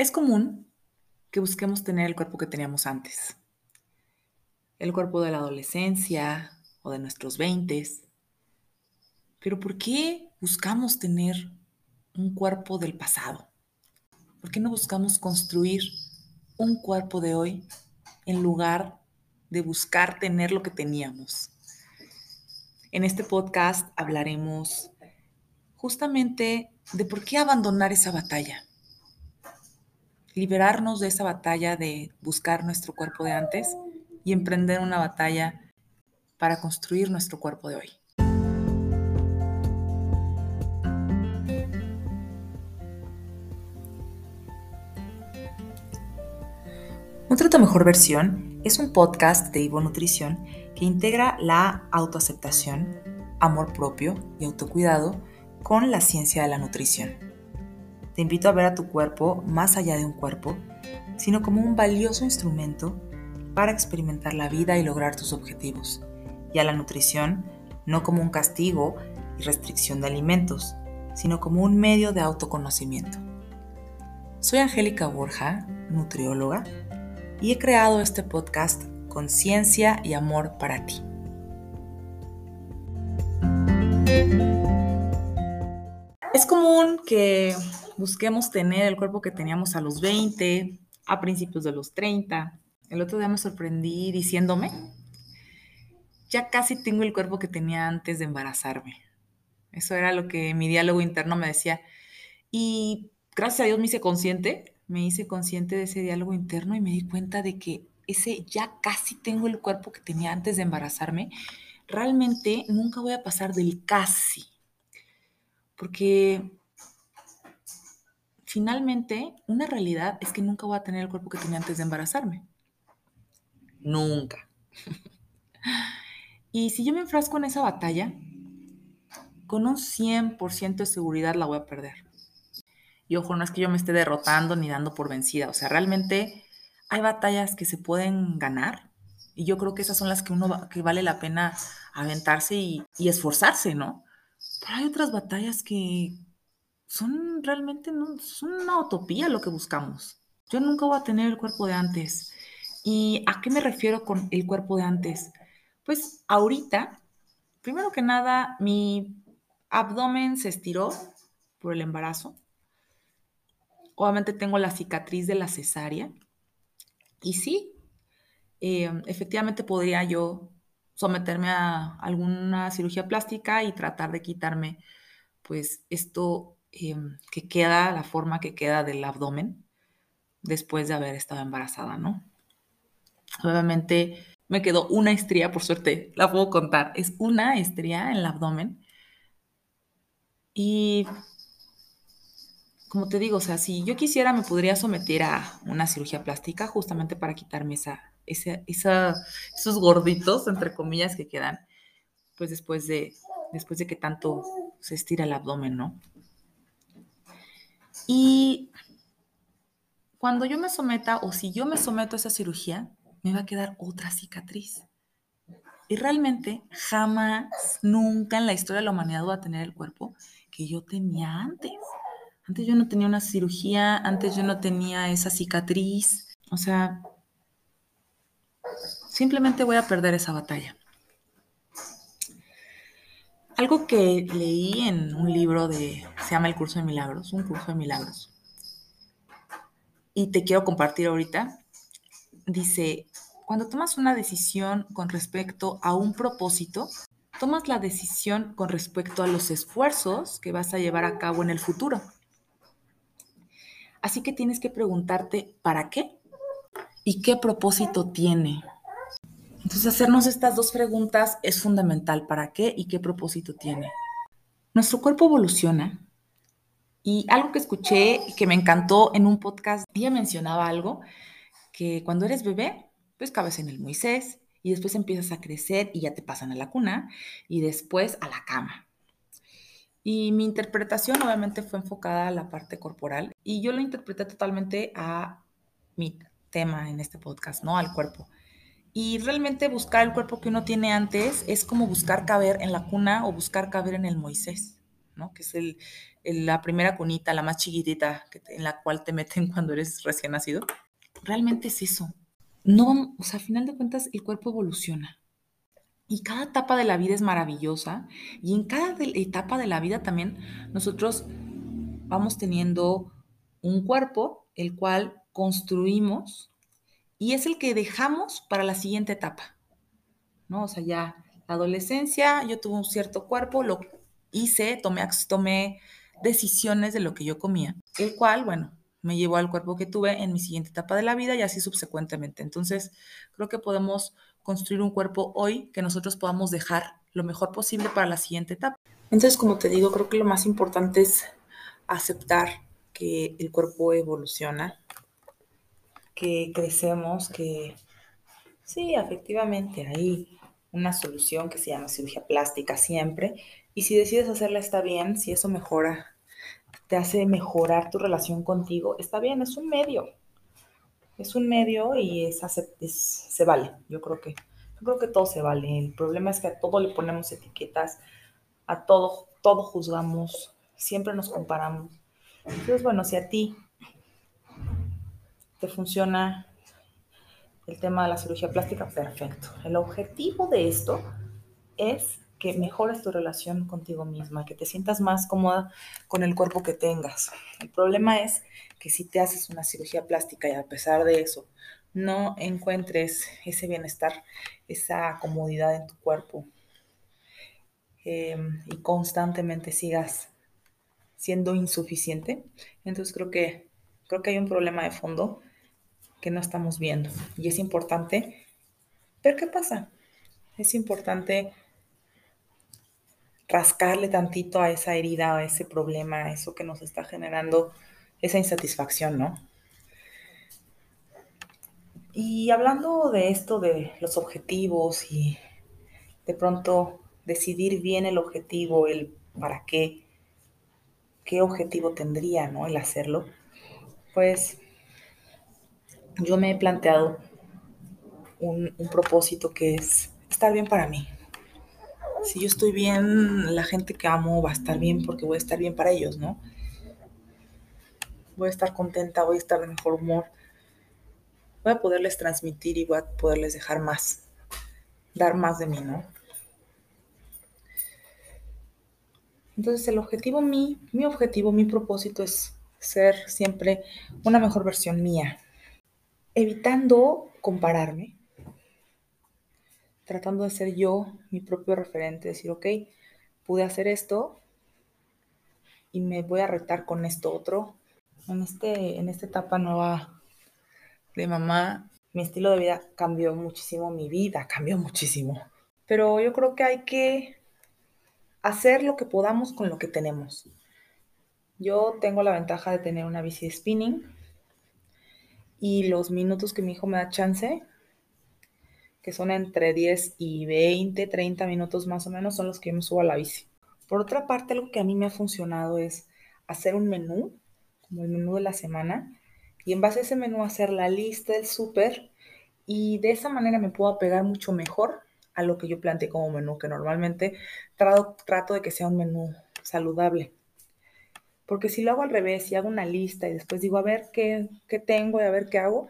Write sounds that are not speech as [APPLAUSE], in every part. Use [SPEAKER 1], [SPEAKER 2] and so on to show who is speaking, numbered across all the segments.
[SPEAKER 1] Es común que busquemos tener el cuerpo que teníamos antes. El cuerpo de la adolescencia o de nuestros veintes. Pero ¿por qué buscamos tener un cuerpo del pasado? ¿Por qué no buscamos construir un cuerpo de hoy en lugar de buscar tener lo que teníamos? En este podcast hablaremos justamente de por qué abandonar esa batalla liberarnos de esa batalla de buscar nuestro cuerpo de antes y emprender una batalla para construir nuestro cuerpo de hoy. Un Trato Mejor Versión es un podcast de Ivo Nutrición que integra la autoaceptación, amor propio y autocuidado con la ciencia de la nutrición. Te invito a ver a tu cuerpo más allá de un cuerpo, sino como un valioso instrumento para experimentar la vida y lograr tus objetivos, y a la nutrición no como un castigo y restricción de alimentos, sino como un medio de autoconocimiento. Soy Angélica Borja, nutrióloga, y he creado este podcast con ciencia y amor para ti. Es común que busquemos tener el cuerpo que teníamos a los 20, a principios de los 30. El otro día me sorprendí diciéndome, ya casi tengo el cuerpo que tenía antes de embarazarme. Eso era lo que mi diálogo interno me decía. Y gracias a Dios me hice consciente, me hice consciente de ese diálogo interno y me di cuenta de que ese ya casi tengo el cuerpo que tenía antes de embarazarme, realmente nunca voy a pasar del casi. Porque finalmente, una realidad es que nunca voy a tener el cuerpo que tenía antes de embarazarme. Nunca. [LAUGHS] y si yo me enfrasco en esa batalla, con un 100% de seguridad la voy a perder. Y ojo, no es que yo me esté derrotando ni dando por vencida. O sea, realmente hay batallas que se pueden ganar. Y yo creo que esas son las que uno que vale la pena aventarse y, y esforzarse, ¿no? Pero hay otras batallas que, son realmente no, son una utopía lo que buscamos. Yo nunca voy a tener el cuerpo de antes. ¿Y a qué me refiero con el cuerpo de antes? Pues ahorita, primero que nada, mi abdomen se estiró por el embarazo. Obviamente tengo la cicatriz de la cesárea. Y sí, eh, efectivamente podría yo someterme a alguna cirugía plástica y tratar de quitarme pues esto Em, que queda, la forma que queda del abdomen después de haber estado embarazada, ¿no? Obviamente me quedó una estría, por suerte, la puedo contar, es una estría en el abdomen. Y como te digo, o sea, si yo quisiera me podría someter a una cirugía plástica justamente para quitarme esa, esos gorditos, entre comillas, que quedan, pues después de, después de que tanto se estira el abdomen, ¿no? Y cuando yo me someta o si yo me someto a esa cirugía, me va a quedar otra cicatriz. Y realmente jamás, nunca en la historia de la humanidad voy a tener el cuerpo que yo tenía antes. Antes yo no tenía una cirugía, antes yo no tenía esa cicatriz. O sea, simplemente voy a perder esa batalla. Algo que leí en un libro de, se llama El Curso de Milagros, un curso de milagros, y te quiero compartir ahorita, dice, cuando tomas una decisión con respecto a un propósito, tomas la decisión con respecto a los esfuerzos que vas a llevar a cabo en el futuro. Así que tienes que preguntarte, ¿para qué? ¿Y qué propósito tiene? Entonces, hacernos estas dos preguntas es fundamental. ¿Para qué y qué propósito tiene? Nuestro cuerpo evoluciona y algo que escuché que me encantó en un podcast, ella mencionaba algo, que cuando eres bebé, pues cabes en el Moisés y después empiezas a crecer y ya te pasan a la cuna y después a la cama. Y mi interpretación obviamente fue enfocada a la parte corporal y yo lo interpreté totalmente a mi tema en este podcast, ¿no? Al cuerpo. Y realmente buscar el cuerpo que uno tiene antes es como buscar caber en la cuna o buscar caber en el Moisés, ¿no? Que es el, la primera cunita, la más chiquitita, en la cual te meten [LAUGHS] cuando eres recién nacido. Realmente es eso. No, o sea, a final de cuentas, el cuerpo evoluciona. Y cada etapa de la vida es maravillosa. Y en cada etapa de la vida también nosotros vamos teniendo un cuerpo, el cual construimos y es el que dejamos para la siguiente etapa. ¿No? O sea, ya la adolescencia, yo tuve un cierto cuerpo, lo hice, tomé, tomé decisiones de lo que yo comía, el cual, bueno, me llevó al cuerpo que tuve en mi siguiente etapa de la vida y así subsecuentemente. Entonces, creo que podemos construir un cuerpo hoy que nosotros podamos dejar lo mejor posible para la siguiente etapa. Entonces, como te digo, creo que lo más importante es aceptar que el cuerpo evoluciona, que crecemos, que sí, efectivamente, hay una solución que se llama cirugía plástica siempre. Y si decides hacerla está bien, si eso mejora te hace mejorar tu relación contigo, está bien, es un medio. Es un medio y se vale. Yo creo que yo creo que todo se vale. El problema es que a todo le ponemos etiquetas, a todo todo juzgamos, siempre nos comparamos. Entonces, bueno, si a ti te funciona el tema de la cirugía plástica, perfecto. El objetivo de esto es que mejores tu relación contigo misma, que te sientas más cómoda con el cuerpo que tengas. El problema es que si te haces una cirugía plástica y a pesar de eso no encuentres ese bienestar, esa comodidad en tu cuerpo em, y constantemente sigas siendo insuficiente, entonces creo que, creo que hay un problema de fondo que no estamos viendo y es importante ver qué pasa. Es importante rascarle tantito a esa herida, a ese problema, a eso que nos está generando esa insatisfacción, ¿no? Y hablando de esto, de los objetivos y de pronto decidir bien el objetivo, el para qué, qué objetivo tendría, ¿no? El hacerlo, pues yo me he planteado un, propósito que es estar bien para mí, si yo estoy bien, la gente que amo va a estar bien porque voy a estar bien para ellos, ¿no? Voy a estar contenta, voy a estar de mejor humor. Voy a poderles transmitir y voy a poderles dejar más, dar más de mí, ¿no? Entonces el objetivo mi, mi objetivo, mi propósito es ser siempre una mejor versión mía, evitando compararme, tratando de ser yo mi propio referente, decir, ok, pude hacer esto y me voy a retar con esto otro. En, este, en esta etapa nueva de mamá, mi estilo de vida cambió muchísimo, mi vida cambió muchísimo. Pero yo creo que hay que hacer lo que podamos con lo que tenemos. Yo tengo la ventaja de tener una bici spinning y los minutos que mi hijo me da chance, que son entre 10 y 20, 30 minutos más o menos, son los que yo me subo a la bici. Por otra parte, algo que a mí me ha funcionado es hacer un menú, como el menú de la semana, y en base a ese menú hacer la lista del súper y de esa manera me puedo apegar mucho mejor a lo que yo planteé como menú, que normalmente trato, trato de que sea un menú saludable. Porque si lo hago al revés y hago una lista y después digo, a ver qué, qué tengo y a ver qué hago,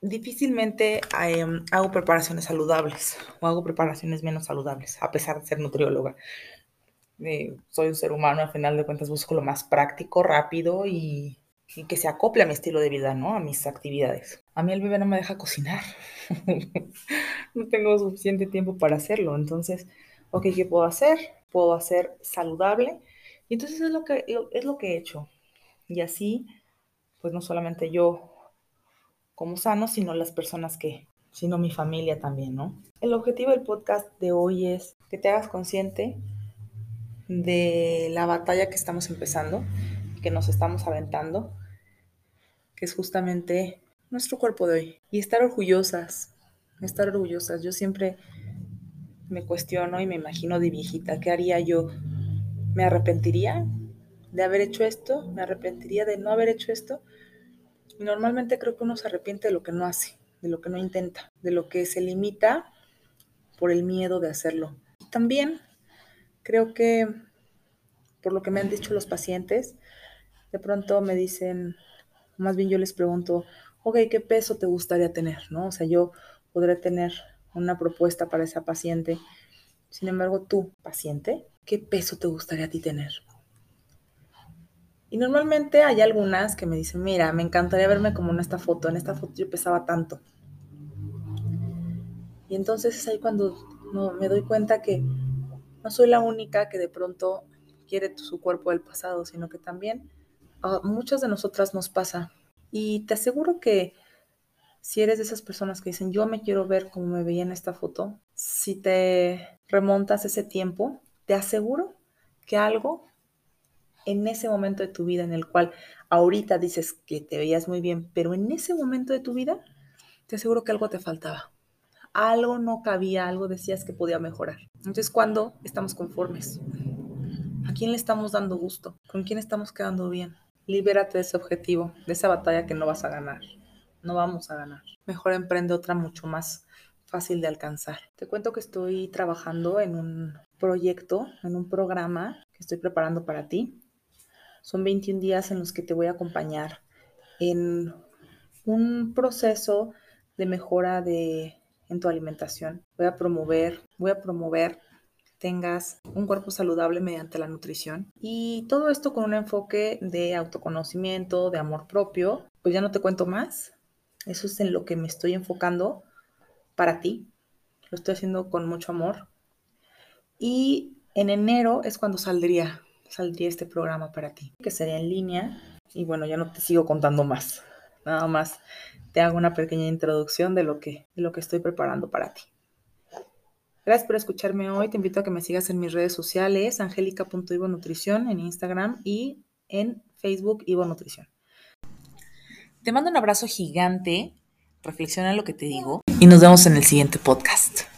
[SPEAKER 1] difícilmente em, hago preparaciones saludables o hago preparaciones menos saludables, a pesar de ser nutrióloga. Eh, soy un ser humano, al final de cuentas busco lo más práctico, rápido y, y, que se acople a mi estilo de vida, ¿no? A mis actividades. A mí el bebé no me deja cocinar. [LAUGHS] no tengo suficiente tiempo para hacerlo. Entonces, ¿qué puedo hacer? Puedo hacer saludable. Y entonces es lo que, es lo que he hecho. Y así, pues no solamente yo como sano, sino las personas que, sino mi familia también, ¿no? El objetivo del podcast de hoy es que te hagas consciente de la batalla que estamos empezando, que nos estamos aventando, que es justamente nuestro cuerpo de hoy. Y estar orgullosas, estar orgullosas. Yo siempre me cuestiono y me imagino de viejita, ¿qué haría yo? ¿Me arrepentiría de haber hecho esto? ¿Me arrepentiría de no haber hecho esto? Y normalmente creo que uno se arrepiente de lo que no hace, de lo que no intenta, de lo que se limita por el miedo de hacerlo. También creo que por lo que me han dicho los pacientes, de pronto me dicen, más bien yo les pregunto, ok, ¿qué peso te gustaría tener? ¿No? O sea, yo podré tener una propuesta para esa paciente. Sin embargo, tú, paciente, ¿qué peso te gustaría a ti tener? Y normalmente hay algunas que me dicen, mira, me encantaría verme como en esta foto, en esta foto yo pesaba tanto. Y entonces es ahí cuando me doy cuenta que no soy la única que de pronto quiere su cuerpo del pasado, sino que también a muchas de nosotras nos pasa. Y te aseguro que si eres de esas personas que dicen, yo me quiero ver como me veía en esta foto, si te remontas ese tiempo, te aseguro que algo en ese momento de tu vida en el cual ahorita dices que te veías muy bien, pero en ese momento de tu vida, te aseguro que algo te faltaba. Algo no cabía, algo decías que podía mejorar. Entonces, ¿cuándo estamos conformes? ¿A quién le estamos dando gusto? ¿Con quién estamos quedando bien? Libérate de ese objetivo, de esa batalla que no vas a ganar. No vamos a ganar. Mejor emprende otra mucho más fácil de alcanzar. Te cuento que estoy trabajando en un proyecto, en un programa que estoy preparando para ti. Son 21 días en los que te voy a acompañar en un proceso de mejora de, en tu alimentación. Voy a promover, voy a promover tengas un cuerpo saludable mediante la nutrición. Y todo esto con un enfoque de autoconocimiento, de amor propio. Pues ya no te cuento más. Eso es en lo que me estoy enfocando para ti. Lo estoy haciendo con mucho amor. Y en enero es cuando saldría, saldría este programa para ti, que sería en línea. Y bueno, ya no te sigo contando más. Nada más te hago una pequeña introducción de lo que, de lo que estoy preparando para ti. Gracias por escucharme hoy. Te invito a que me sigas en mis redes sociales, angélica.ivonutrición en Instagram y en Facebook Ivo Nutrición. Te mando un abrazo gigante, reflexiona lo que te digo y nos vemos en el siguiente podcast.